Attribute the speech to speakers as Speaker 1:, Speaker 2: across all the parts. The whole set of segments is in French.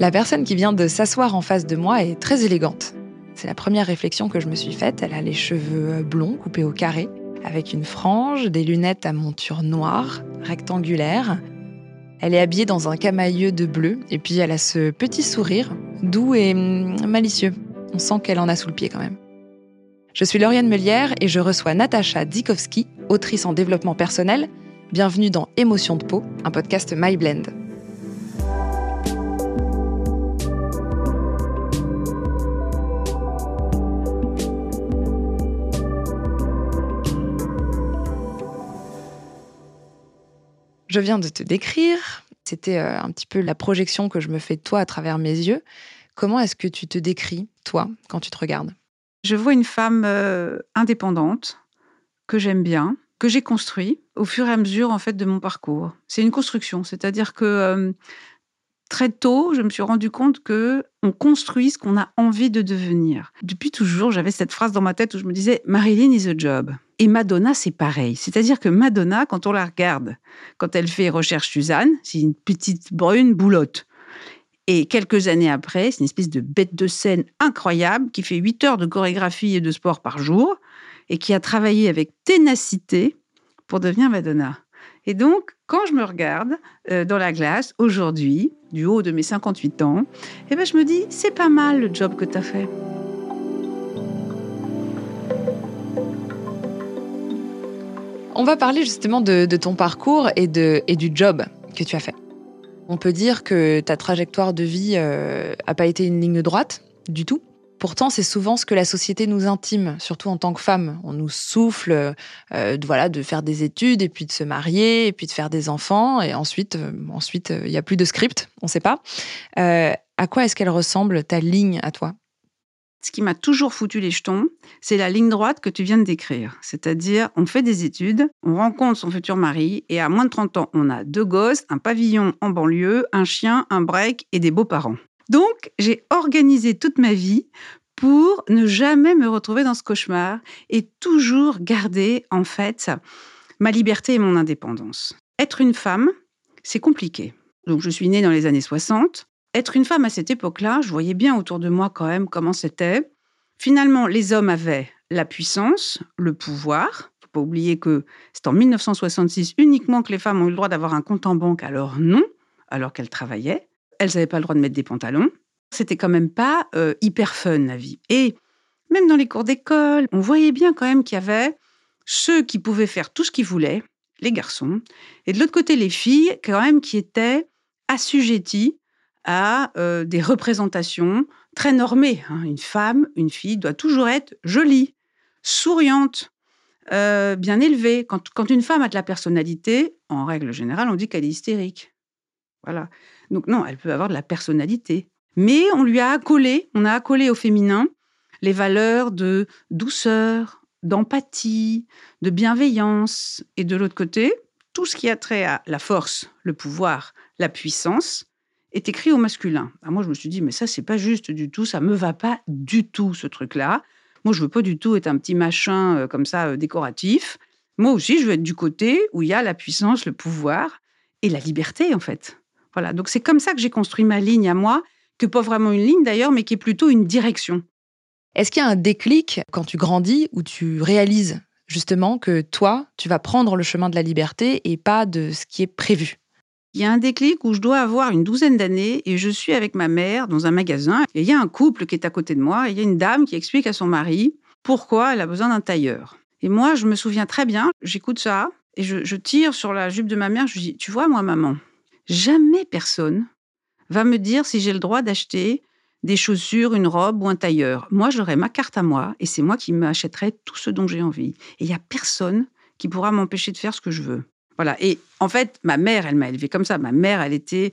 Speaker 1: La personne qui vient de s'asseoir en face de moi est très élégante. C'est la première réflexion que je me suis faite. Elle a les cheveux blonds coupés au carré, avec une frange, des lunettes à monture noire, rectangulaire. Elle est habillée dans un camailleux de bleu, et puis elle a ce petit sourire, doux et hum, malicieux. On sent qu'elle en a sous le pied quand même. Je suis Lauriane Melière et je reçois Natacha Dikowski, autrice en développement personnel. Bienvenue dans Émotion de peau, un podcast My Je viens de te décrire. C'était euh, un petit peu la projection que je me fais de toi à travers mes yeux. Comment est-ce que tu te décris, toi, quand tu te regardes?
Speaker 2: Je vois une femme euh, indépendante, que j'aime bien, que j'ai construit au fur et à mesure en fait de mon parcours. C'est une construction, c'est-à-dire que euh, très tôt, je me suis rendu compte que on construit ce qu'on a envie de devenir. Depuis toujours, j'avais cette phrase dans ma tête où je me disais Marilyn is a job. Et Madonna, c'est pareil. C'est-à-dire que Madonna, quand on la regarde, quand elle fait Recherche Suzanne, c'est une petite brune boulotte. Et quelques années après, c'est une espèce de bête de scène incroyable qui fait 8 heures de chorégraphie et de sport par jour et qui a travaillé avec ténacité pour devenir Madonna. Et donc, quand je me regarde euh, dans la glace aujourd'hui, du haut de mes 58 ans, eh ben, je me dis, c'est pas mal le job que tu as fait.
Speaker 1: On va parler justement de, ton parcours et, de, du job que tu as fait. On peut dire que ta trajectoire de vie n'a euh, pas été une ligne droite du tout. Pourtant, c'est souvent ce que la société nous intime, surtout en tant que femme. On nous souffle euh, de, voilà, de faire des études et puis de se marier et puis de faire des enfants. Et ensuite, euh, ensuite, il n'y a plus de script, on ne sait pas. à quoi est-ce qu'elle ressemble, ta ligne à toi?
Speaker 2: Ce qui m'a toujours foutu les jetons, c'est la ligne droite que tu viens de décrire. C'est-à-dire, on fait des études, on rencontre son futur mari, et à moins de 30 ans, on a deux gosses, un pavillon en banlieue, un chien, un break et des beaux-parents. Donc, j'ai organisé toute ma vie pour ne jamais me retrouver dans ce cauchemar et toujours garder, en fait, ma liberté et mon indépendance. Être une femme, c'est compliqué. Donc, je suis née dans les années 60 être une femme à cette époque-là, je voyais bien autour de moi quand même comment c'était. Finalement, les hommes avaient la puissance, le pouvoir. Faut pas oublier que c'est en 1966 uniquement que les femmes ont eu le droit d'avoir un compte en banque. Alors non, alors qu'elles travaillaient. Elles n'avaient pas le droit de mettre des pantalons. C'était quand même pas euh, hyper fun la vie. Et même dans les cours d'école, on voyait bien quand même qu'il y avait ceux qui pouvaient faire tout ce qu'ils voulaient, les garçons, et de l'autre côté les filles quand même qui étaient assujetties à euh, des représentations très normées. Hein. Une femme, une fille doit toujours être jolie, souriante, euh, bien élevée. Quand, quand, une femme a de la personnalité, en règle générale, on dit qu'elle est hystérique. Voilà. Donc non, elle peut avoir de la personnalité. Mais on lui a accolé, on a accolé au féminin les valeurs de douceur, d'empathie, de bienveillance. Et de l'autre côté, tout ce qui a trait à la force, le pouvoir, la puissance, est écrit au masculin. Ah, moi, je me suis dit, mais ça, c'est pas juste du tout, ça me va pas du tout, ce truc-là. Moi, je veux pas du tout être un petit machin euh, comme ça, euh, décoratif. Moi aussi, je veux être du côté où il y a la puissance, le pouvoir et la liberté, en fait. Voilà. Donc, c'est comme ça que j'ai construit ma ligne à moi, que pas vraiment une ligne d'ailleurs, mais qui est plutôt une direction.
Speaker 1: Est-ce qu'il y a un déclic quand tu grandis où tu réalises justement que toi, tu vas prendre le chemin de la liberté et pas de ce qui est prévu?
Speaker 2: Il y a un déclic où je dois avoir une douzaine d'années et je suis avec ma mère dans un magasin et il y a un couple qui est à côté de moi et il y a une dame qui explique à son mari pourquoi elle a besoin d'un tailleur. Et moi, je me souviens très bien, j'écoute ça et je, tire sur la jupe de ma mère, je dis, tu vois, moi, maman, jamais personne va me dire si j'ai le droit d'acheter des chaussures, une robe ou un tailleur. Moi, j'aurai ma carte à moi et c'est moi qui m'achèterai tout ce dont j'ai envie. Et il n'y a personne qui pourra m'empêcher de faire ce que je veux. Voilà. Et en fait, ma mère, elle m'a élevée comme ça. Ma mère, elle était,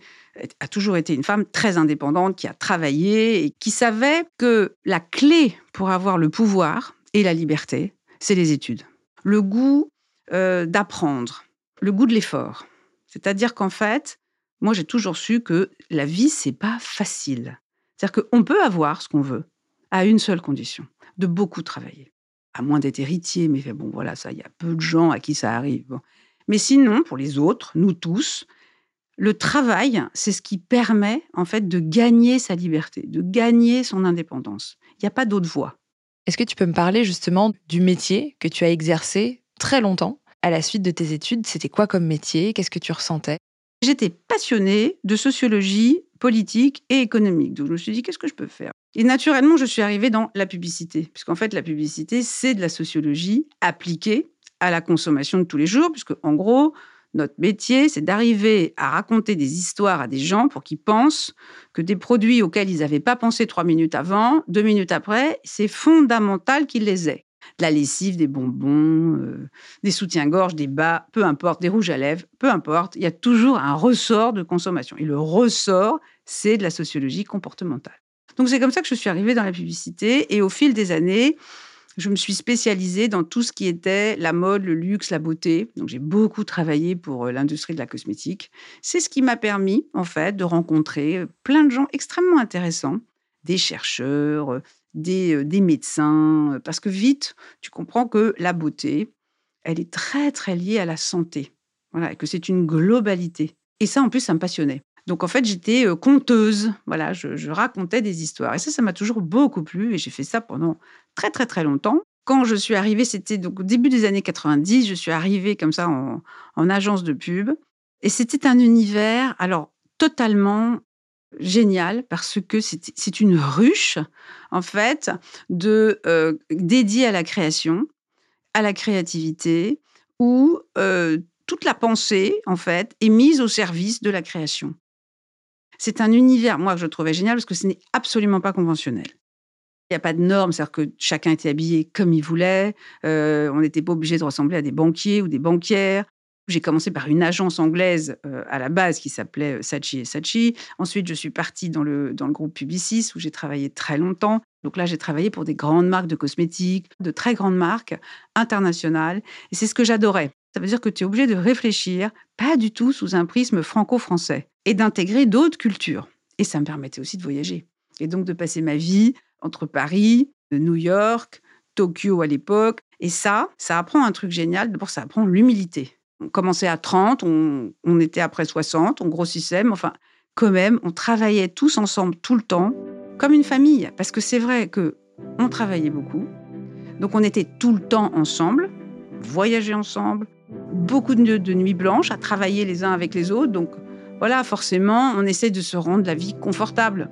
Speaker 2: a toujours été une femme très indépendante, qui a travaillé et qui savait que la clé pour avoir le pouvoir et la liberté, c'est les études. Le goût euh, d'apprendre, le goût de l'effort. C'est-à-dire qu'en fait, moi, j'ai toujours su que la vie, c'est pas facile. C'est-à-dire qu'on peut avoir ce qu'on veut à une seule condition, de beaucoup travailler. À moins d'être héritier, mais bon, voilà, ça, il y a peu de gens à qui ça arrive. Mais sinon, pour les autres, nous tous, le travail, c'est ce qui permet en fait de gagner sa liberté, de gagner son indépendance. Il n'y a pas d'autre voie.
Speaker 1: Est-ce que tu peux me parler justement du métier que tu as exercé très longtemps? À la suite de tes études C'était quoi comme métier? Qu'est-ce que tu ressentais?
Speaker 2: J'étais passionnée de sociologie politique et économique. Donc je me suis dit, qu'est-ce que je peux faire? Et naturellement, je suis arrivée dans la publicité, puisqu'en fait, la publicité, c'est de la sociologie appliquée à la consommation de tous les jours, puisque en gros, notre métier, c'est d'arriver à raconter des histoires à des gens pour qu'ils pensent que des produits auxquels ils n'avaient pas pensé trois minutes avant, deux minutes après, c'est fondamental qu'ils les aient. De la lessive, des bonbons, euh, des soutiens-gorge, des bas, peu importe, des rouges à lèvres, peu importe, il y a toujours un ressort de consommation. Et le ressort, c'est de la sociologie comportementale. Donc c'est comme ça que je suis arrivée dans la publicité et au fil des années, je me suis spécialisée dans tout ce qui était la mode, le luxe, la beauté. Donc j'ai beaucoup travaillé pour euh, l'industrie de la cosmétique. C'est ce qui m'a permis en fait de rencontrer euh, plein de gens extrêmement intéressants, des chercheurs, euh, des, des médecins, parce que vite tu comprends que la beauté, elle est très très liée à la santé. Voilà, et que c'est une globalité. Et ça en plus ça me passionnait. Donc en fait, j'étais conteuse. Voilà, je, racontais des histoires. Et ça, ça m'a toujours beaucoup plu. Et j'ai fait ça pendant très très très longtemps. Quand je suis arrivée, c'était donc au début des années 90. Je suis arrivée comme ça en, en agence de pub. Et c'était un univers, alors totalement génial parce que c'est une ruche en fait de dédiée à la création, à la créativité, où toute la pensée en fait est mise au service de la création. C'est un univers, moi, que je trouvais génial parce que ce n'est absolument pas conventionnel. Il n'y a pas de normes, c'est-à-dire que chacun était habillé comme il voulait. Euh, on n'était pas obligé de ressembler à des banquiers ou des banquières. J'ai commencé par une agence anglaise euh, à la base qui s'appelait euh, Sachi et Sachi. Ensuite, je suis partie dans le, dans le groupe Publicis où j'ai travaillé très longtemps. Donc là, j'ai travaillé pour des grandes marques de cosmétiques, de très grandes marques internationales. Et c'est ce que j'adorais. Ça veut dire que tu es obligé de réfléchir, pas du tout sous un prisme franco-français, et d'intégrer d'autres cultures. Et ça me permettait aussi de voyager. Et donc de passer ma vie entre Paris, New York, Tokyo à l'époque. Et ça, ça apprend un truc génial. D'abord, ça apprend l'humilité. On commençait à 30, on, on était après 60, on grossissait, mais enfin, quand même, on travaillait tous ensemble tout le temps, comme une famille. Parce que c'est vrai que on travaillait beaucoup. Donc on était tout le temps ensemble, voyageait ensemble, beaucoup de, nuits blanches à travailler les uns avec les autres. Donc voilà, forcément, on essaie de se rendre la vie confortable.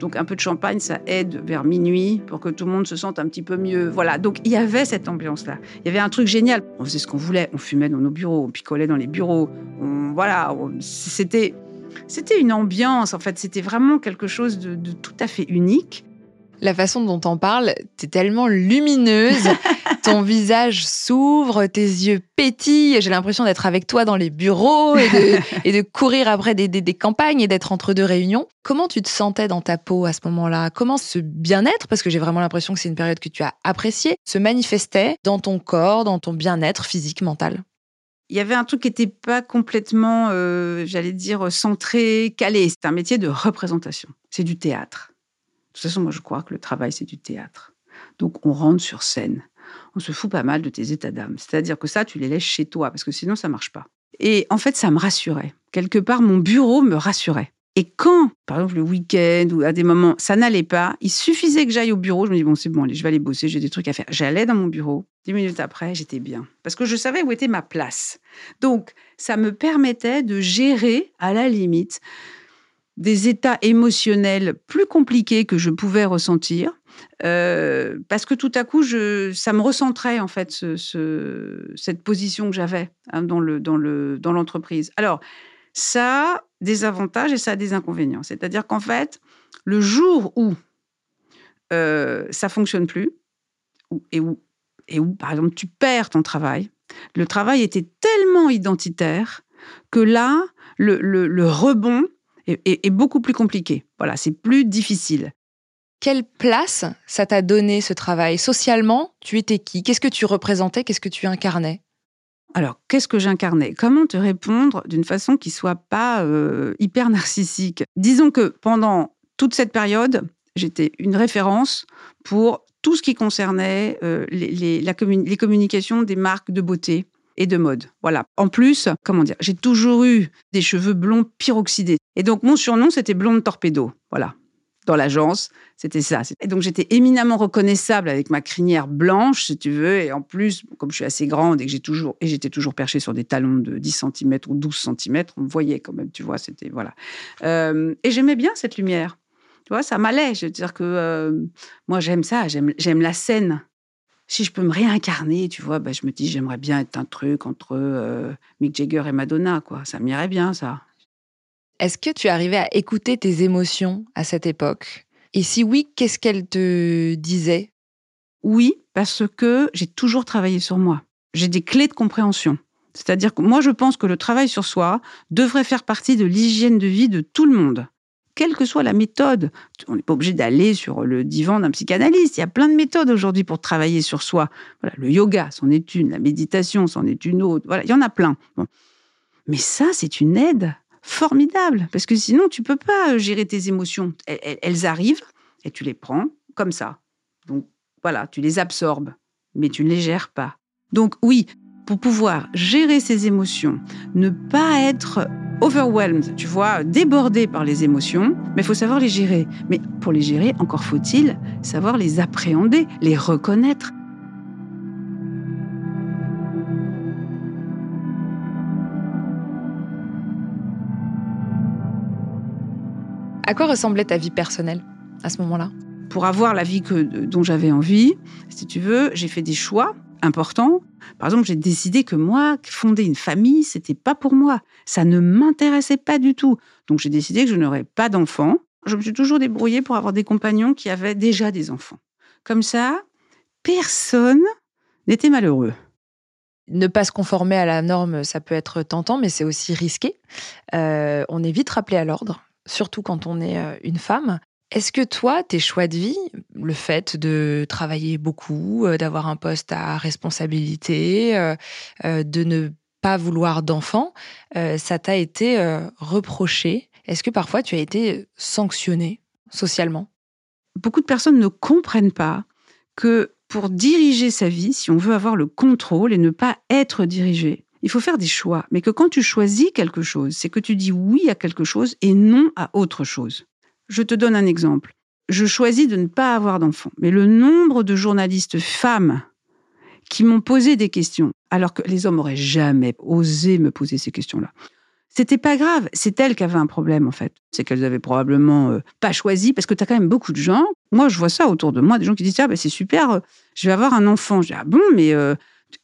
Speaker 2: Donc un peu de champagne, ça aide vers minuit pour que tout le monde se sente un petit peu mieux. Voilà, donc il y avait cette ambiance-là. Il y avait un truc génial. On faisait ce qu'on voulait. On fumait dans nos bureaux, on picolait dans les bureaux. voilà, c'était c'était une ambiance. En fait, c'était vraiment quelque chose de tout à fait unique.
Speaker 1: La façon dont on parle, t'es tellement lumineuse. Ton visage s'ouvre, tes yeux pétillent. J'ai l'impression d'être avec toi dans les bureaux et de, courir après des, des campagnes et d'être entre deux réunions. Comment tu te sentais dans ta peau à ce moment-là? Comment ce bien-être, parce que j'ai vraiment l'impression que c'est une période que tu as appréciée, se manifestait dans ton corps, dans ton bien-être physique, mental?
Speaker 2: Il y avait un truc qui n'était pas complètement, euh, j'allais dire, centré, calé. C'est un métier de représentation. C'est du théâtre. Toute façon, moi, je crois que le travail, c'est du théâtre. Donc, on rentre sur scène. On se fout pas mal de tes états d'âme. C'est-à-dire que ça, tu les laisses chez toi, parce que sinon, ça marche pas. Et en fait, ça me rassurait. Quelque part, mon bureau me rassurait. Et quand, par exemple, le week-end ou à des moments, ça n'allait pas, il suffisait que j'aille au bureau. Je me dis, bon, c'est bon, allez, je vais aller bosser, j'ai des trucs à faire. J'allais dans mon bureau. Dix minutes après, j'étais bien. Parce que je savais où était ma place. Donc, ça me permettait de gérer, à la limite, des états émotionnels plus compliqués que je pouvais ressentir. Euh, parce que tout à coup, ça me recentrait en fait ce, cette position que j'avais hein, dans le dans le dans l'entreprise. Alors ça a des avantages et ça a des inconvénients. C'est-à-dire qu'en fait, le jour où euh, ça fonctionne plus et où et où par exemple tu perds ton travail, le travail était tellement identitaire que là, le, le rebond est, beaucoup plus compliqué. Voilà, c'est plus difficile.
Speaker 1: Quelle place ça t'a donné ce travail? Socialement, tu étais qui? Qu'est-ce que tu représentais? Qu'est-ce que tu incarnais?
Speaker 2: Alors, qu'est-ce que j'incarnais? Comment te répondre d'une façon qui soit pas euh, hyper narcissique? Disons que pendant toute cette période, j'étais une référence pour tout ce qui concernait euh, les, les communications des marques de beauté et de mode. Voilà. En plus, comment dire, j'ai toujours eu des cheveux blonds pyroxydés. Et donc, mon surnom, c'était blonde torpedo. Voilà. Dans l'agence, c'était ça. Et donc, j'étais éminemment reconnaissable avec ma crinière blanche, si tu veux. Et en plus, comme je suis assez grande et que j'ai toujours, et j'étais toujours perchée sur des talons de 10 cm ou 12 cm, on me voyait quand même, tu vois, c'était, voilà. Euh, et j'aimais bien cette lumière. Tu vois, ça m'allait. Je veux dire que euh, moi, j'aime ça. J'aime, j'aime la scène si je peux me réincarner, tu vois, bah, je me dis, j'aimerais bien être un truc entre euh, Mick Jagger et Madonna, quoi. Ça m'irait bien, ça.
Speaker 1: Est-ce que tu arrivais à écouter tes émotions à cette époque? Et si oui, qu'est-ce qu'elles te disaient?
Speaker 2: Oui, parce que j'ai toujours travaillé sur moi. J'ai des clés de compréhension. C'est-à-dire que moi, je pense que le travail sur soi devrait faire partie de l'hygiène de vie de tout le monde quelle que soit la méthode. On n'est pas obligé d'aller sur le divan d'un psychanalyste. Il y a plein de méthodes aujourd'hui pour travailler sur soi. Voilà, le yoga, c'en est une. La méditation, c'en est une autre. Voilà, il y en a plein. Mais ça, c'est une aide formidable parce que sinon, tu peux pas gérer tes émotions. Elles, arrivent et tu les prends comme ça. Donc voilà, tu les absorbes, mais tu ne les gères pas. Donc oui, pour pouvoir gérer ses émotions, ne pas être overwhelmed, tu vois, débordé par les émotions, mais il faut savoir les gérer. Mais pour les gérer, encore faut-il savoir les appréhender, les reconnaître.
Speaker 1: À quoi ressemblait ta vie personnelle à ce moment-là?
Speaker 2: Pour avoir la vie que, dont j'avais envie, si tu veux, j'ai fait des choix important. Par exemple, j'ai décidé que moi, fonder une famille, c'était pas pour moi. Ça ne m'intéressait pas du tout. Donc j'ai décidé que je n'aurais pas d'enfants. Je me suis toujours débrouillée pour avoir des compagnons qui avaient déjà des enfants. Comme ça, personne n'était malheureux.
Speaker 1: Ne pas se conformer à la norme, ça peut être tentant, mais c'est aussi risqué. Euh, on est vite rappelé à l'ordre, surtout quand on est euh, une femme. Est-ce que toi, tes choix de vie, le fait de travailler beaucoup, euh, d'avoir un poste à responsabilité, euh, euh, de ne pas vouloir d'enfants, ça t'a été reproché? Est-ce que parfois tu as été sanctionné socialement?
Speaker 2: Beaucoup de personnes ne comprennent pas que pour diriger sa vie, si on veut avoir le contrôle et ne pas être dirigé, il faut faire des choix. Mais que quand tu choisis quelque chose, c'est que tu dis oui à quelque chose et non à autre chose. Je te donne un exemple. Je choisis de ne pas avoir d'enfants, mais le nombre de journalistes femmes qui m'ont posé des questions, alors que les hommes auraient jamais osé me poser ces questions-là. C'était pas grave, c'est elles qui avaient un problème en fait. C'est qu'elles avaient probablement euh, pas choisi parce que tu as quand même beaucoup de gens. Moi, je vois ça autour de moi, des gens qui disent ah ben c'est super, euh, je vais avoir un enfant. Je dis ah bon, mais euh,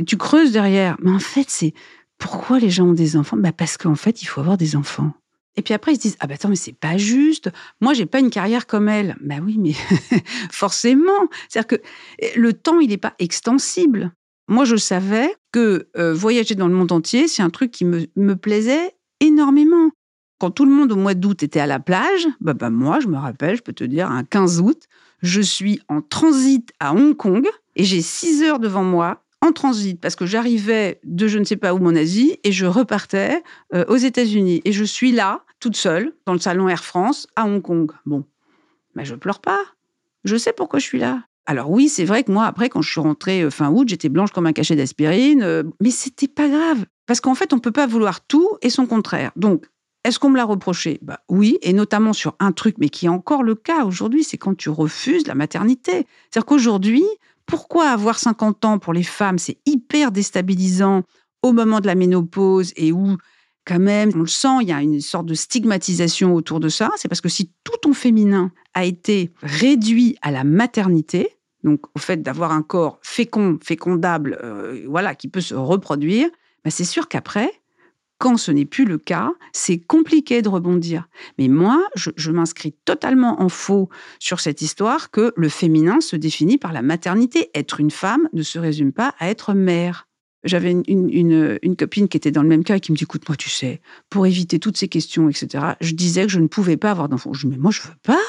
Speaker 2: tu creuses derrière. Mais en fait, c'est pourquoi les gens ont des enfants? Ben parce qu'en fait, il faut avoir des enfants. Et puis après, ils se disent Ah, bah attends, mais c'est pas juste. Moi, j'ai pas une carrière comme elle. Ben oui, mais forcément. C'est-à-dire que eh, le temps, il n'est pas extensible. Moi, je savais que euh, voyager dans le monde entier, c'est un truc qui me, me, plaisait énormément. Quand tout le monde au mois d'août était à la plage, bah, bah, moi, je me rappelle, je peux te dire, un 15 août, je suis en transit à Hong Kong et j'ai 6 heures devant moi en transit parce que j'arrivais de je ne sais pas où en Asie et je repartais euh, aux États-Unis. Et je suis là, toute seule, dans le salon Air France, à Hong Kong. Bon, mais je pleure pas. Je sais pourquoi je suis là. Alors oui, c'est vrai que moi, après, quand je suis rentrée euh, fin août, j'étais blanche comme un cachet d'aspirine, euh, mais c'était pas grave. Parce qu'en fait, on peut pas vouloir tout et son contraire. Donc, est-ce qu'on me l'a reproché? Bah, Oui, et notamment sur un truc, mais qui est encore le cas aujourd'hui, c'est quand tu refuses la maternité. C'est-à-dire qu'aujourd'hui, pourquoi avoir 50 ans pour les femmes, c'est hyper déstabilisant au moment de la ménopause et où quand même, on le sent, il y a une sorte de stigmatisation autour de ça. C'est parce que si tout ton féminin a été réduit à la maternité, donc au fait d'avoir un corps fécond, fécondable, euh, voilà, qui peut se reproduire, bah, c'est sûr qu'après, quand ce n'est plus le cas, c'est compliqué de rebondir. Mais moi, je, m'inscris totalement en faux sur cette histoire que le féminin se définit par la maternité. Être une femme ne se résume pas à être mère. J'avais une, copine qui était dans le même cas et qui me dit Écoute, moi, tu sais, pour éviter toutes ces questions, etc., je disais que je ne pouvais pas avoir d'enfant. Je dis Mais moi, je veux pas.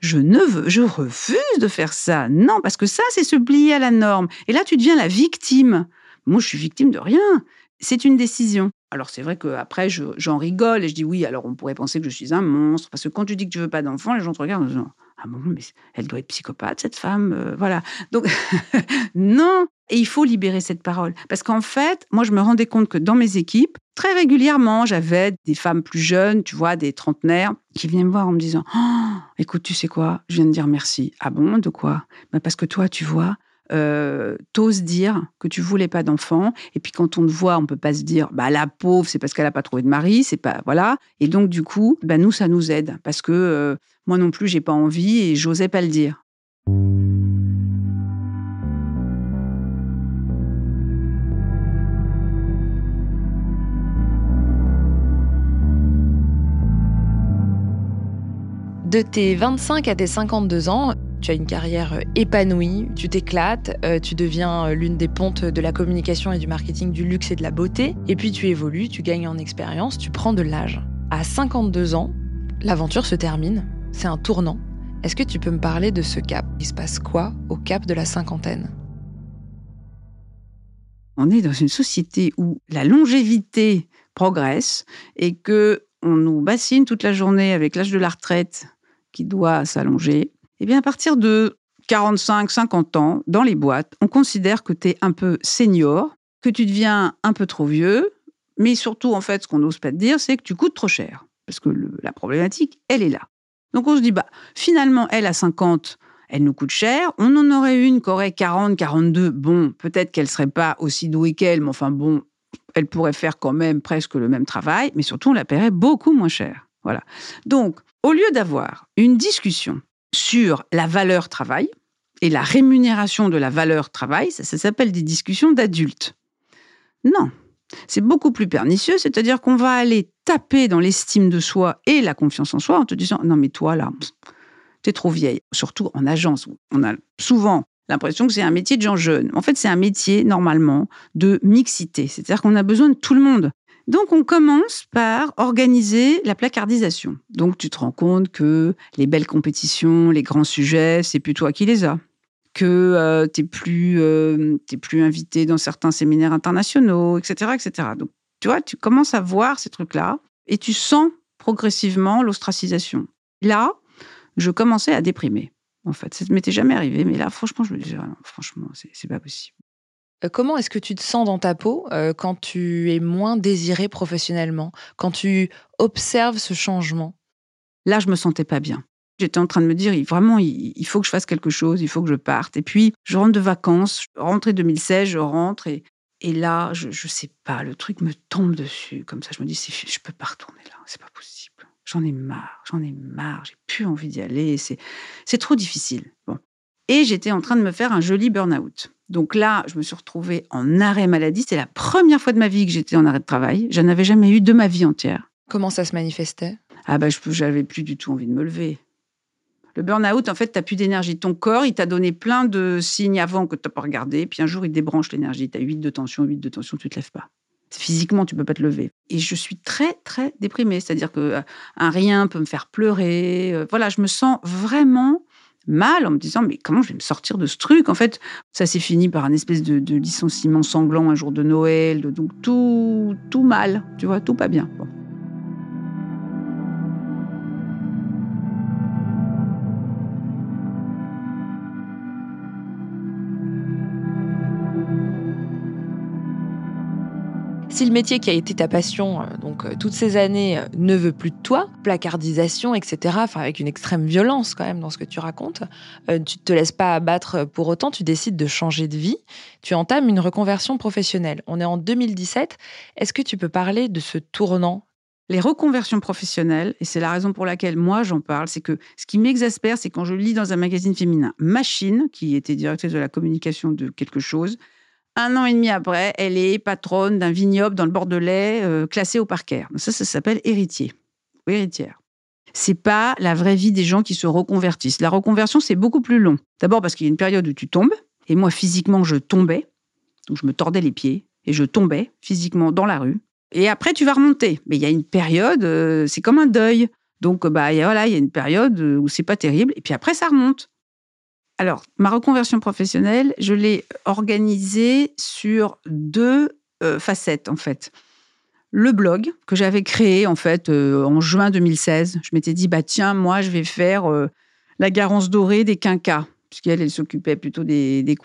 Speaker 2: Je ne veux, je refuse de faire ça. Non, parce que ça, c'est se plier à la norme. Et là, tu deviens la victime. Moi, je suis victime de rien. C'est une décision. Alors c'est vrai qu'après, j'en rigole et je dis oui, alors on pourrait penser que je suis un monstre, parce que quand tu dis que tu veux pas d'enfant, les gens te regardent en disant Ah bon, mais elle doit être psychopathe, cette femme. euh, voilà. Donc, non. Et il faut libérer cette parole. Parce qu'en fait, moi, je me rendais compte que dans mes équipes, très régulièrement, j'avais des femmes plus jeunes, tu vois, des trentenaires, qui venaient me voir en me disant Oh, Écoute, tu sais quoi? Je viens de dire merci. Ah bon? De quoi? Parce que toi, tu vois, euh, t'oses dire que tu voulais pas d'enfant. Et puis quand on te voit, on peut pas se dire bah la pauvre, c'est parce qu'elle a pas trouvé de mari, c'est pas voilà. Et donc du coup, bah nous ça nous aide parce que euh, moi non plus j'ai pas envie et j'osais pas le dire.
Speaker 1: De tes 25 à tes 52 ans, tu as une carrière euh, épanouie, tu t'éclates, euh, tu deviens euh, l'une des pontes de la communication et du marketing du luxe et de la beauté, et puis tu évolues, tu gagnes en expérience, tu prends de l'âge. À 52 ans, l'aventure se termine, c'est un tournant. Est-ce que tu peux me parler de ce cap? Il se passe quoi au cap de la cinquantaine?
Speaker 2: On est dans une société où la longévité progresse et que on nous bassine toute la journée avec l'âge de la retraite qui doit s'allonger. Eh bien, à partir de 45, 50 ans, dans les boîtes, on considère que tu es un peu senior, que tu deviens un peu trop vieux, mais surtout, en fait, ce qu'on n'ose pas te dire, c'est que tu coûtes trop cher. Parce que la problématique, elle est là. Donc, on se dit, bah, finalement, elle, à 50, elle nous coûte cher. On en aurait une qui aurait 40, 42. Bon, peut-être qu'elle serait pas aussi douée qu'elle, mais enfin, bon, elle pourrait faire quand même presque le même travail, mais surtout, on la paierait beaucoup moins cher. Voilà. Donc, au lieu d'avoir une discussion sur la valeur travail et la rémunération de la valeur travail, ça, ça s'appelle des discussions d'adultes. Non, c'est beaucoup plus pernicieux, c'est-à-dire qu'on va aller taper dans l'estime de soi et la confiance en soi en te disant non mais toi là, t'es trop vieille. Surtout en agence, on a souvent l'impression que c'est un métier de gens jeunes. En fait, c'est un métier normalement de mixité, c'est-à-dire qu'on a besoin de tout le monde. Donc, on commence par organiser la placardisation. Donc, tu te rends compte que les belles compétitions, les grands sujets, c'est plus toi qui les as. Que euh, tu n'es plus, euh, plus invité dans certains séminaires internationaux, etc., etc. Donc, tu vois, tu commences à voir ces trucs-là et tu sens progressivement l'ostracisation. Là, je commençais à déprimer. En fait, ça ne m'était jamais arrivé, mais là, franchement, je me disais, ah non, franchement, c'est pas possible.
Speaker 1: Euh, Comment est-ce que tu te sens dans ta peau euh, quand tu es moins désiré professionnellement, quand tu observes ce changement?
Speaker 2: Là, je me sentais pas bien. J'étais en train de me dire, vraiment, il, faut que je fasse quelque chose, il faut que je parte. Et puis, je rentre de vacances, rentrée 2016, je rentre et, là, je, je sais pas, le truc me tombe dessus. Comme ça, je me dis, je peux pas retourner là, c'est pas possible. J'en ai marre, j'en ai marre, j'ai plus envie d'y aller, c'est c'est trop difficile. Bon. Et j'étais en train de me faire un joli burn-out. Donc là, je me suis retrouvée en arrêt maladie. C'est la première fois de ma vie que j'étais en arrêt de travail. Je n'avais jamais eu de ma vie entière.
Speaker 1: Comment ça se manifestait?
Speaker 2: Ah bah, je j'avais plus du tout envie de me lever. Le burn-out, en fait, tu plus d'énergie. Ton corps, il t'a donné plein de signes avant que tu n'as pas regardé. Puis un jour, il débranche l'énergie. Tu as 8 de tension, 8 de tension, tu te lèves pas. Physiquement, tu peux pas te lever. Et je suis très, très déprimée. C'est-à-dire que euh, un rien peut me faire pleurer. Euh, Voilà, je me sens vraiment mal en me disant mais comment je vais me sortir de ce truc En fait, ça s'est fini par un espèce de, licenciement sanglant un jour de Noël. donc tout, tout mal, tu vois, tout pas bien.
Speaker 1: Si le métier qui a été ta passion, euh, donc euh, toutes ces années, euh, ne veut plus de toi, placardisation, etc., enfin avec une extrême violence quand même dans ce que tu racontes, tu ne te laisses pas abattre pour autant, tu décides de changer de vie, tu entames une reconversion professionnelle. On est en 2017. Est-ce que tu peux parler de ce tournant?
Speaker 2: Les reconversions professionnelles, et c'est la raison pour laquelle moi j'en parle, c'est que ce qui m'exaspère, c'est quand je lis dans un magazine féminin Machine, qui était directrice de la communication de quelque chose, un an et demi après, elle est patronne d'un vignoble dans le Bordelais euh, classé au parquet. Ça, ça s'appelle héritier ou héritière. C'est pas la vraie vie des gens qui se reconvertissent. La reconversion, c'est beaucoup plus long. D'abord parce qu'il y a une période où tu tombes, et moi physiquement, je tombais, donc je me tordais les pieds, et je tombais physiquement dans la rue. Et après, tu vas remonter. Mais il y a une période, euh, c'est comme un deuil. Donc, bah, voilà, il y a une période euh, où c'est pas terrible, et puis après, ça remonte. Alors, ma reconversion professionnelle, je l'ai organisée sur deux euh, facettes, en fait. Le blog que j'avais créé, en fait, euh, en juin 2016. Je m'étais dit, bah, tiens, moi, je vais faire euh, la garance dorée des quinquas, puisqu'elle, elle s'occupait plutôt des, des.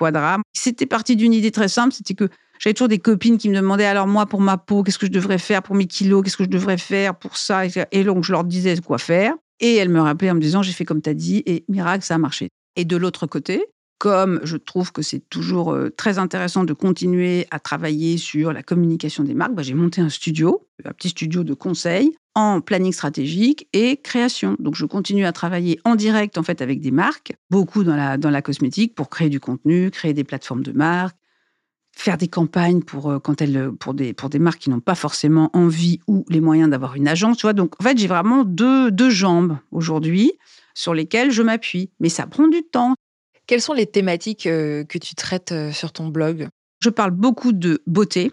Speaker 2: C'était parti d'une idée très simple, c'était que j'avais toujours des copines qui me demandaient alors moi pour ma peau, qu'est-ce que je devrais faire pour mes kilos, qu'est-ce que je devrais faire pour ça, et donc je leur disais quoi faire. Et elles me rappelaient en me disant j'ai fait comme tu as dit et miracle ça a marché. Et de l'autre côté, comme je trouve que c'est toujours euh, très intéressant de continuer à travailler sur la communication des marques, bah, j'ai monté un studio, un petit studio de conseil en planning stratégique et création. Donc je continue à travailler en direct en fait avec des marques, beaucoup dans la, dans la cosmétique pour créer du contenu, créer des plateformes de marques, faire des campagnes pour euh, quand elles pour des pour des marques qui n'ont pas forcément envie ou les moyens d'avoir une agence. Donc en fait, j'ai vraiment deux deux jambes aujourd'hui sur lesquelles je m'appuie, mais ça prend du temps.
Speaker 1: Quelles sont les thématiques euh, que tu traites euh, sur ton blog?
Speaker 2: Je parle beaucoup de beauté,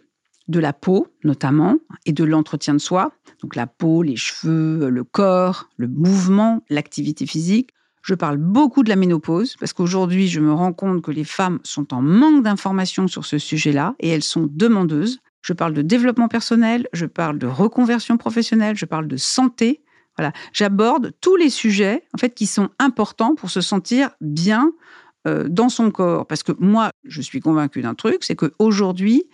Speaker 2: de la peau notamment, et de l'entretien de soi. Donc la peau, les cheveux, le corps, le mouvement, l'activité physique. Je parle beaucoup de la ménopause parce qu'aujourd'hui, je me rends compte que les femmes sont en manque d'informations sur ce sujet-là et elles sont demandeuses. Je parle de développement personnel, je parle de reconversion professionnelle, je parle de santé. Voilà, j'aborde tous les sujets en fait qui sont importants pour se sentir bien euh, dans son corps. Parce que moi, je suis convaincue d'un truc, c'est qu'aujourd'hui,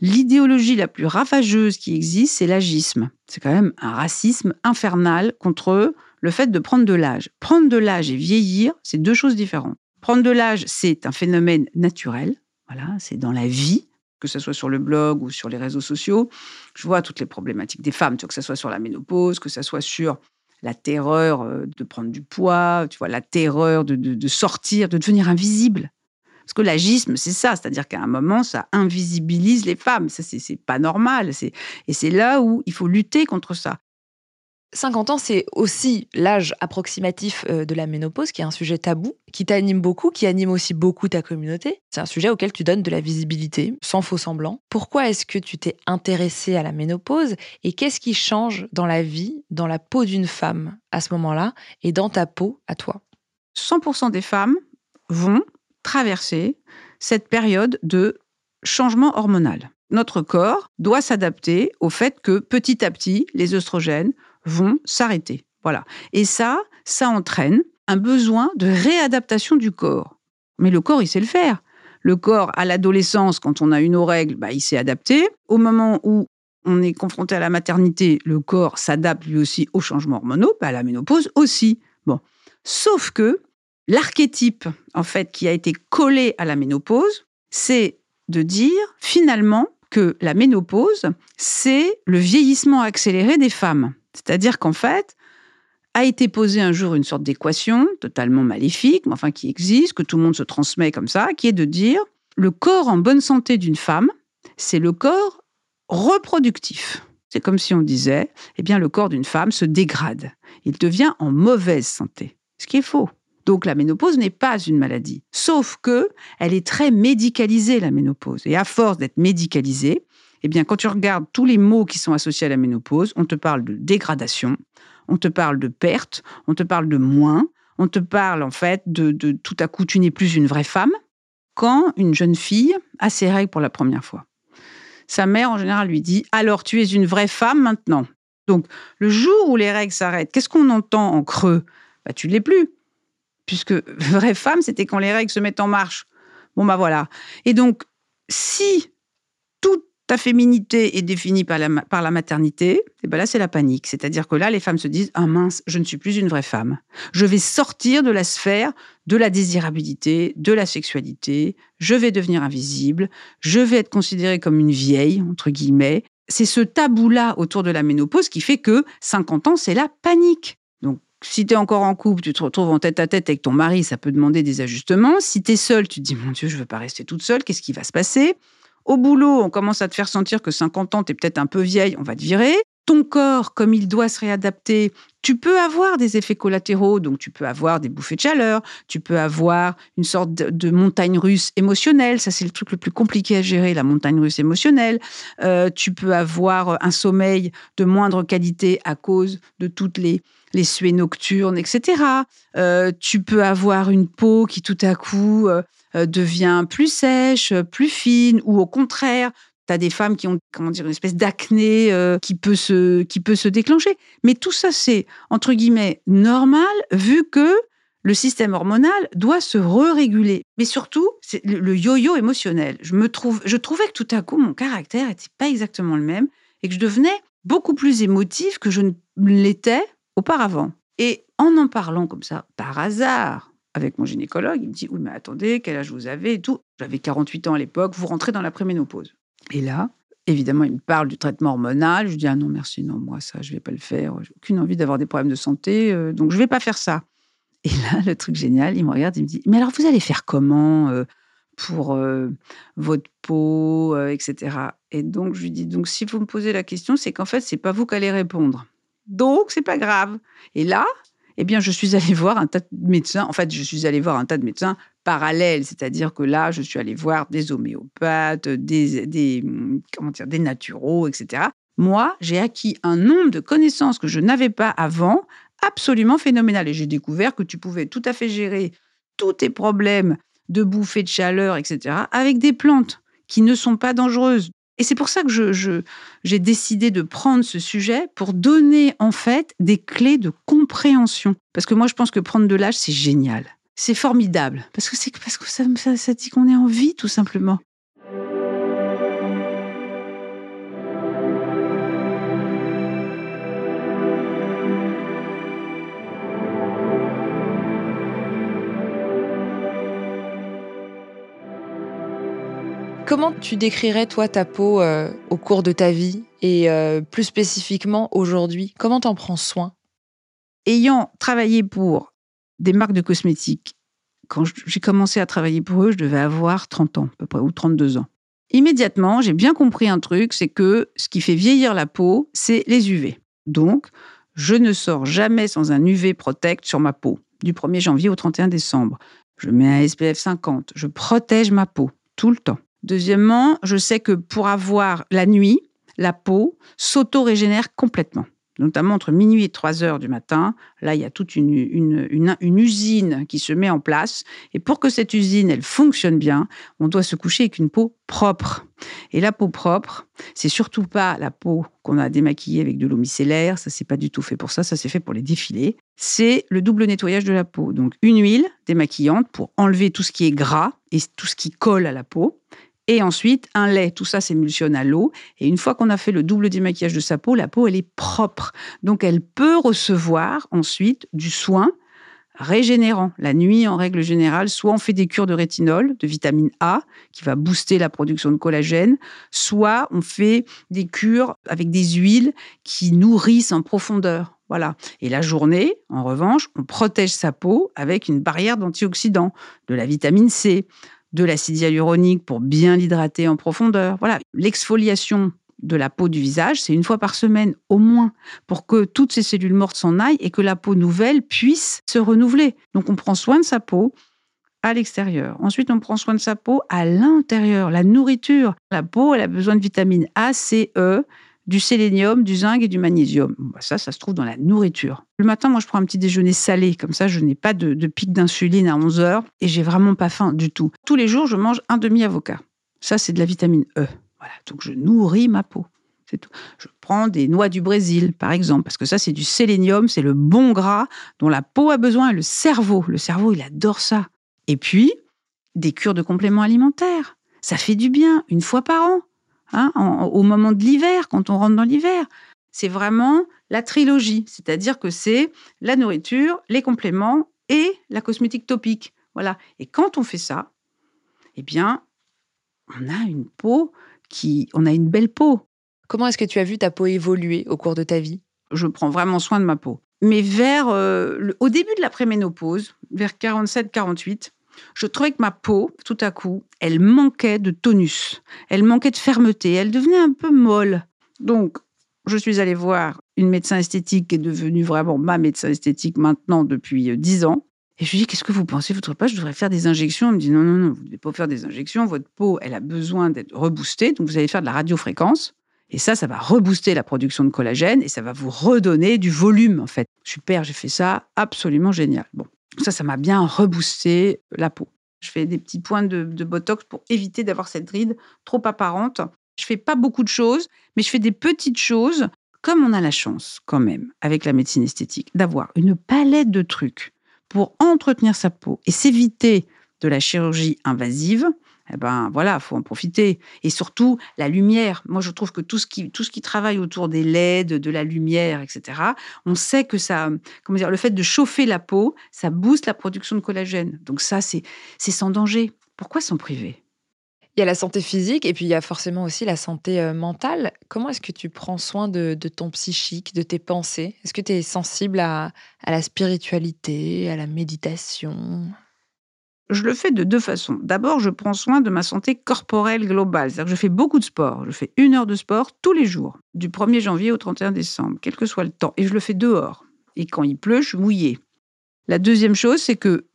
Speaker 2: l'idéologie la plus ravageuse qui existe, c'est l'agisme. C'est quand même un racisme infernal contre le fait de prendre de l'âge. Prendre de l'âge et vieillir, c'est deux choses différentes. Prendre de l'âge, c'est un phénomène naturel. Voilà, c'est dans la vie, que ce soit sur le blog ou sur les réseaux sociaux. Je vois toutes les problématiques des femmes, que ce soit sur la ménopause, que ce soit sur la terreur euh, de prendre du poids, tu vois, la terreur de, sortir, de devenir invisible. Parce que l'agisme, c'est ça, c'est-à-dire qu'à un moment, ça invisibilise les femmes. Ça, c'est pas normal. Et c'est là où il faut lutter contre ça.
Speaker 1: 50 ans, c'est aussi l'âge approximatif euh, de la ménopause, qui est un sujet tabou, qui t'anime beaucoup, qui anime aussi beaucoup ta communauté. C'est un sujet auquel tu donnes de la visibilité, sans faux semblant. Pourquoi est-ce que tu t'es intéressé à la ménopause et qu'est-ce qui change dans la vie, dans la peau d'une femme à ce moment-là et dans ta peau à toi?
Speaker 2: 100% des femmes vont traverser cette période de changement hormonal. Notre corps doit s'adapter au fait que petit à petit, les œstrogènes vont s'arrêter. Voilà. Et ça, ça entraîne un besoin de réadaptation du corps. Mais le corps, il sait le faire. Le corps, à l'adolescence, quand on a une règle, bah, il s'est adapté. Au moment où on est confronté à la maternité, le corps s'adapte lui aussi aux changements hormonaux, bah, à la ménopause aussi. Bon. Sauf que l'archétype, en fait, qui a été collé à la ménopause, c'est de dire finalement que la ménopause, c'est le vieillissement accéléré des femmes. C'est-à-dire qu'en fait, a été posée un jour une sorte d'équation totalement maléfique, mais enfin qui existe, que tout le monde se transmet comme ça, qui est de dire le corps en bonne santé d'une femme, c'est le corps reproductif. C'est comme si on disait, eh bien, le corps d'une femme se dégrade. Il devient en mauvaise santé. Ce qui est faux. Donc la ménopause n'est pas une maladie, sauf que elle est très médicalisée la ménopause. Et à force d'être médicalisée, eh bien, quand tu regardes tous les mots qui sont associés à la ménopause, on te parle de dégradation, on te parle de perte, on te parle de moins, on te parle en fait de, tout à coup tu n'es plus une vraie femme quand une jeune fille a ses règles pour la première fois. Sa mère en général lui dit alors tu es une vraie femme maintenant. Donc le jour où les règles s'arrêtent, qu'est-ce qu'on entend en creux? Bah, Tu ne l'es plus. Puisque vraie femme, c'était quand les règles se mettent en marche. Bon, bah voilà. Et donc, si ta féminité est définie par la, par la maternité, et eh ben là, c'est la panique. C'est-à-dire que là, les femmes se disent Ah mince, je ne suis plus une vraie femme. Je vais sortir de la sphère de la désirabilité, de la sexualité. Je vais devenir invisible. Je vais être considérée comme une vieille, entre guillemets. C'est ce tabou-là autour de la ménopause qui fait que 50 ans, c'est la panique. Donc, si tu es encore en couple, tu te retrouves en tête à tête avec ton mari, ça peut demander des ajustements. Si tu es seule, tu te dis Mon Dieu, je ne veux pas rester toute seule, qu'est-ce qui va se passer? Au boulot, on commence à te faire sentir que 50 ans, tu es peut-être un peu vieille, on va te virer. Ton corps, comme il doit se réadapter, tu peux avoir des effets collatéraux, donc tu peux avoir des bouffées de chaleur, tu peux avoir une sorte de, montagne russe émotionnelle, ça c'est le truc le plus compliqué à gérer, la montagne russe émotionnelle. Euh, tu peux avoir un sommeil de moindre qualité à cause de toutes les, les suées nocturnes, etc. Euh, tu peux avoir une peau qui tout à coup... Euh, devient plus sèche, plus fine, ou au contraire, tu as des femmes qui ont comment dire une espèce d'acné euh, qui peut se qui peut se déclencher. Mais tout ça c'est entre guillemets normal vu que le système hormonal doit se re-réguler. Mais surtout, c'est le yo-yo émotionnel. Je, me trouve, je trouvais que tout à coup, mon caractère n'était pas exactement le même et que je devenais beaucoup plus émotive que je ne l'étais auparavant. Et en en parlant comme ça, par hasard, avec mon gynécologue, il me dit Oui, mais attendez, quel âge vous avez tout. J'avais 48 ans à l'époque, vous rentrez dans la préménopause. Et là, évidemment, il me parle du traitement hormonal. Je dis Ah non, merci, non, moi, ça, je ne vais pas le faire. J'ai aucune envie d'avoir des problèmes de santé, euh, donc je ne vais pas faire ça. Et là, le truc génial, il me regarde, il me dit Mais alors, vous allez faire comment euh, pour euh, votre peau, etc. Et donc, je lui dis Donc, si vous me posez la question, c'est qu'en fait, c'est pas vous qui allez répondre. Donc, c'est pas grave. Et là, eh bien, je suis allée voir un tas de médecins. En fait, je suis allée voir un tas de médecins parallèles, c'est-à-dire que là, je suis allée voir des homéopathes, des, des, comment dire, des naturaux, etc. Moi, j'ai acquis un nombre de connaissances que je n'avais pas avant, absolument phénoménal. Et j'ai découvert que tu pouvais tout à fait gérer tous tes problèmes de bouffée de chaleur, etc., avec des plantes qui ne sont pas dangereuses. Et c'est pour ça que j'ai décidé de prendre ce sujet pour donner en fait des clés de compréhension. Parce que moi, je pense que prendre de l'âge, c'est génial. C'est formidable. Parce que, parce que ça dit qu'on est en vie, tout simplement.
Speaker 1: Comment tu décrirais, toi, ta peau euh, au cours de ta vie et euh, plus spécifiquement aujourd'hui? Comment t'en prends soin?
Speaker 2: Ayant travaillé pour des marques de cosmétiques, quand j'ai commencé à travailler pour eux, je devais avoir 30 ans, à peu près, ou 32 ans. Immédiatement, j'ai bien compris un truc, c'est que ce qui fait vieillir la peau, c'est les UV. Donc, je ne sors jamais sans un UV Protect sur ma peau, du 1er janvier au 31 décembre. Je mets un SPF 50, je protège ma peau tout le temps. Deuxièmement, je sais que pour avoir la nuit, la peau s'auto-régénère complètement, notamment entre minuit et 3 heures du matin. Là, il y a toute une, une, usine qui se met en place. Et pour que cette usine, elle fonctionne bien, on doit se coucher avec une peau propre. Et la peau propre, c'est surtout pas la peau qu'on a démaquillée avec de l'eau micellaire. Ça, c'est pas du tout fait pour ça. Ça, c'est fait pour les défilés. C'est le double nettoyage de la peau. Donc, une huile démaquillante pour enlever tout ce qui est gras et tout ce qui colle à la peau et ensuite, un lait, tout ça s'émulsionne à l'eau. Et une fois qu'on a fait le double démaquillage de sa peau, la peau, elle est propre. Donc, elle peut recevoir ensuite du soin régénérant. La nuit, en règle générale, soit on fait des cures de rétinol, de vitamine A, qui va booster la production de collagène, soit on fait des cures avec des huiles qui nourrissent en profondeur. Voilà. Et la journée, en revanche, on protège sa peau avec une barrière d'antioxydants, de la vitamine C, de l'acide hyaluronique pour bien l'hydrater en profondeur. Voilà, l'exfoliation de la peau du visage, c'est une fois par semaine au moins pour que toutes ces cellules mortes s'en aillent et que la peau nouvelle puisse se renouveler. Donc on prend soin de sa peau à l'extérieur. Ensuite, on prend soin de sa peau à l'intérieur, la nourriture. La peau, elle a besoin de vitamines A, C, E, du sélénium, du zinc et du magnésium. Bah, ça, ça se trouve dans la nourriture. Le matin, moi, je prends un petit déjeuner salé. Comme ça, je n'ai pas de, pic d'insuline à 11 heures et j'ai vraiment pas faim du tout. Tous les jours, je mange un demi-avocat. Ça, c'est de la vitamine E. Voilà. Donc, je nourris ma peau. C'est tout. Je prends des noix du Brésil, par exemple, parce que ça, c'est du sélénium, c'est le bon gras dont la peau a besoin et le cerveau. Le cerveau, il adore ça. Et puis, des cures de compléments alimentaires. Ça fait du bien, une fois par an. Hein, au moment de l'hiver, quand on rentre dans l'hiver. C'est vraiment la trilogie, c'est-à-dire que c'est la nourriture, les compléments et la cosmétique topique. Voilà. Et quand on fait ça, eh bien, on a une peau qui, on a une belle peau.
Speaker 1: Comment est-ce que tu as vu ta peau évoluer au cours de ta vie?
Speaker 2: Je prends vraiment soin de ma peau. Mais vers, euh, au début de la préménopause, vers 47-48, je trouvais que ma peau, tout à coup, elle manquait de tonus, elle manquait de fermeté, elle devenait un peu molle. Donc, je suis allée voir une médecin esthétique qui est devenue vraiment ma médecin esthétique maintenant depuis euh, dix ans. Et je lui dis, qu'est-ce que vous pensez, votre pas, je devrais faire des injections Elle me dit, non, non, non, vous ne devez pas faire des injections, votre peau, elle a besoin d'être reboostée, donc vous allez faire de la radiofréquence. Et ça, ça va rebooster la production de collagène et ça va vous redonner du volume, en fait. Super, j'ai fait ça, absolument génial. Bon, ça, ça m'a bien reboosté la peau. Je fais des petits points de, botox pour éviter d'avoir cette ride trop apparente. Je fais pas beaucoup de choses, mais je fais des petites choses. Comme on a la chance, quand même, avec la médecine esthétique, d'avoir une palette de trucs pour entretenir sa peau et s'éviter de la chirurgie invasive, eh ben voilà, faut en profiter. Et surtout la lumière. Moi, je trouve que tout ce qui tout ce qui travaille autour des LED, de la lumière, etc. On sait que ça, comment dire, le fait de chauffer la peau, ça booste la production de collagène. Donc ça, c'est sans danger. Pourquoi s'en priver?
Speaker 1: Il y a la santé physique et puis il y a forcément aussi la santé euh, mentale. Comment est-ce que tu prends soin de, de ton psychique, de tes pensées? Est-ce que tu es sensible à, à la spiritualité, à la méditation?
Speaker 2: Je le fais de deux façons. D'abord, je prends soin de ma santé corporelle globale. C'est-à-dire que je fais beaucoup de sport. Je fais une heure de sport tous les jours, du 1er janvier au 31 décembre, quel que soit le temps. Et je le fais dehors. Et quand il pleut, je suis mouillée. La deuxième chose, c'est que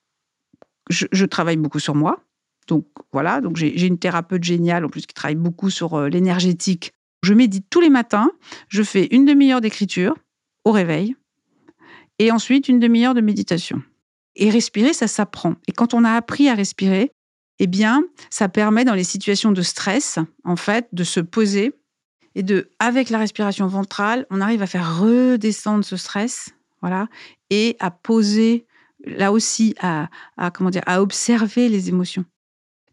Speaker 2: je, travaille beaucoup sur moi. Donc voilà, donc j'ai une thérapeute géniale en plus qui travaille beaucoup sur euh, l'énergétique. Je médite tous les matins. Je fais une demi-heure d'écriture au réveil et ensuite une demi-heure de méditation. Et respirer, ça s'apprend. Et quand on a appris à respirer, eh bien, ça permet dans les situations de stress, en fait, de se poser et de, avec la respiration ventrale, on arrive à faire redescendre ce stress, voilà, et à poser, là aussi, à, comment dire, à observer les émotions.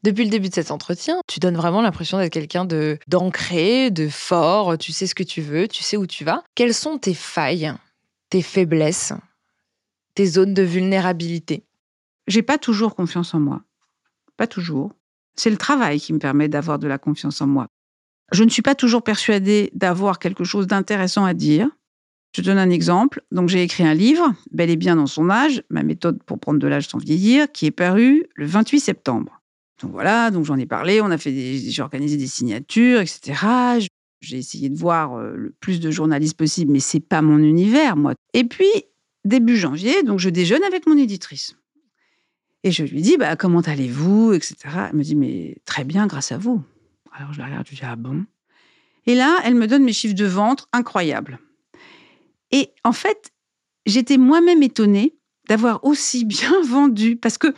Speaker 1: Depuis le début de cet entretien, tu donnes vraiment l'impression d'être quelqu'un de d'ancré, de fort. Tu sais ce que tu veux, tu sais où tu vas. Quelles sont tes failles, tes faiblesses? Tes zones de vulnérabilité
Speaker 2: J'ai pas toujours confiance en moi. Pas toujours. C'est le travail qui me permet d'avoir de la confiance en moi. Je ne suis pas toujours persuadée d'avoir quelque chose d'intéressant à dire. Je te donne un exemple. Donc, j'ai écrit un livre, bel et bien dans son âge, ma méthode pour prendre de l'âge sans vieillir, qui est paru le 28 septembre. Donc voilà, donc j'en ai parlé, on a fait j'ai organisé des signatures, etc. J'ai essayé de voir euh, le plus de journalistes possible, mais c'est pas mon univers, moi. Et puis, début janvier, donc je déjeune avec mon éditrice. Et je lui dis, bah, comment allez-vous, etc. Elle me dit, mais très bien, grâce à vous. Alors je la regarde, je dis, ah bon? Et là, elle me donne mes chiffres de vente incroyables. Et en fait, j'étais moi-même étonnée d'avoir aussi bien vendu, parce que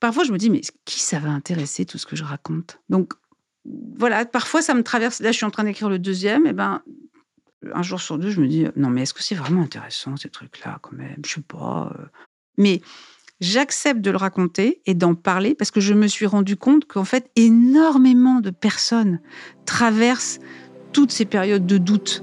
Speaker 2: parfois je me dis, mais qui ça va intéresser tout ce que je raconte? Donc voilà, parfois ça me traverse. Là, je suis en train d'écrire le deuxième, et ben un jour sur deux, je me dis non, mais est-ce que c'est vraiment intéressant ces trucs-là quand même? Je sais pas. Euh. Mais j'accepte de le raconter et d'en parler parce que je me suis rendu compte qu'en fait, énormément de personnes traversent toutes ces périodes de doute.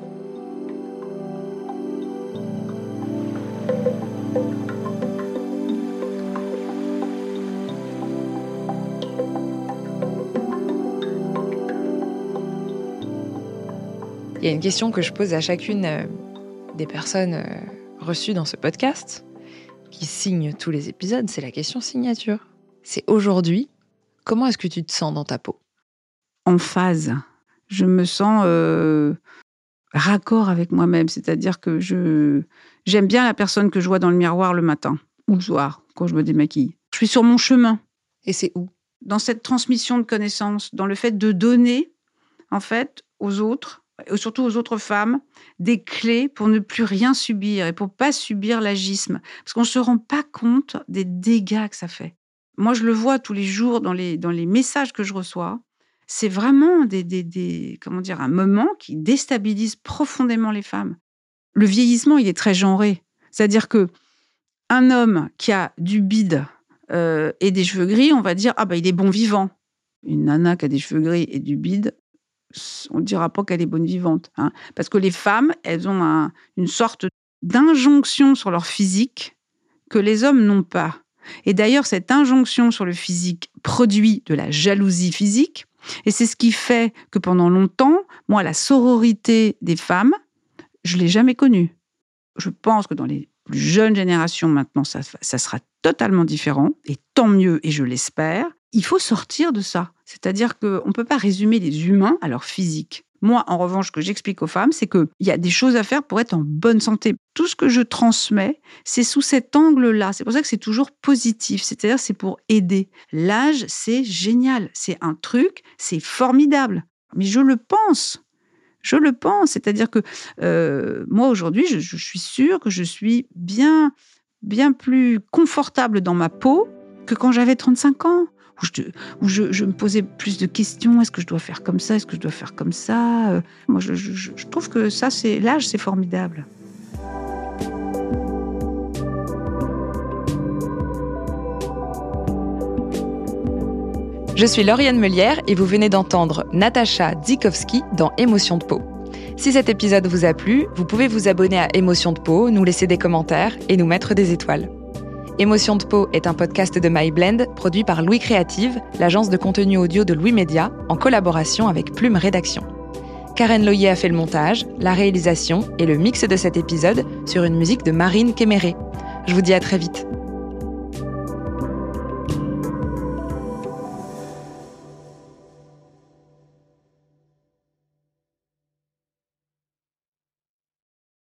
Speaker 1: Il y a une question que je pose à chacune euh, des personnes euh, reçues dans ce podcast, qui signent tous les épisodes, c'est la question signature. C'est aujourd'hui, comment est-ce que tu te sens dans ta peau?
Speaker 2: En phase. Je me sens euh, raccord avec moi-même, c'est-à-dire que je j'aime bien la personne que je vois dans le miroir le matin ou le soir quand je me démaquille. Je suis sur mon chemin.
Speaker 1: Et c'est où?
Speaker 2: Dans cette transmission de connaissances, dans le fait de donner en fait aux autres surtout aux autres femmes, des clés pour ne plus rien subir et pour pas subir l'agisme. Parce qu'on ne se rend pas compte des dégâts que ça fait. Moi, je le vois tous les jours dans les, dans les messages que je reçois. C'est vraiment des, des, comment dire, un moment qui déstabilise profondément les femmes. Le vieillissement, il est très genré. C'est-à-dire que un homme qui a du bide euh, et des cheveux gris, on va dire ah bah il est bon vivant. Une nana qui a des cheveux gris et du bide, on ne dira pas qu'elle est bonne vivante. Hein. parce que les femmes, elles ont une sorte d'injonction sur leur physique que les hommes n'ont pas. Et d'ailleurs, cette injonction sur le physique produit de la jalousie physique. Et c'est ce qui fait que pendant longtemps, moi, la sororité des femmes, je l'ai jamais connue. Je pense que dans les plus jeunes générations maintenant, ça sera totalement différent, et tant mieux, et je l'espère il faut sortir de ça. C'est-à-dire qu'on ne peut pas résumer les humains à leur physique. Moi, en revanche, ce que j'explique aux femmes, c'est qu'il y a des choses à faire pour être en bonne santé. Tout ce que je transmets, c'est sous cet angle-là. C'est pour ça que c'est toujours positif. C'est-à-dire, c'est pour aider. L'âge, c'est génial. C'est un truc, c'est formidable. Mais je le pense. Je le pense. C'est-à-dire que euh, moi, aujourd'hui, je, suis sûre que je suis bien, bien plus confortable dans ma peau que quand j'avais 35 ans où, je, me posais plus de questions. Est-ce que je dois faire comme ça? Est-ce que je dois faire comme ça? Euh, moi, je, trouve que ça, c'est l'âge, c'est formidable.
Speaker 1: Je suis Lauriane Melière et vous venez d'entendre Natacha Dzikowski dans Émotion de peau. Si cet épisode vous a plu, vous pouvez vous abonner à Émotion de peau, nous laisser des commentaires et nous mettre des étoiles. Émotion de peau est un podcast de MyBlend produit par Louis Créative, l'agence de contenu audio de Louis Média, en collaboration avec Plume Rédaction. Karen Loyer a fait le montage, la réalisation et le mix de cet épisode sur une musique de Marine Kéméré. Je vous dis à très vite.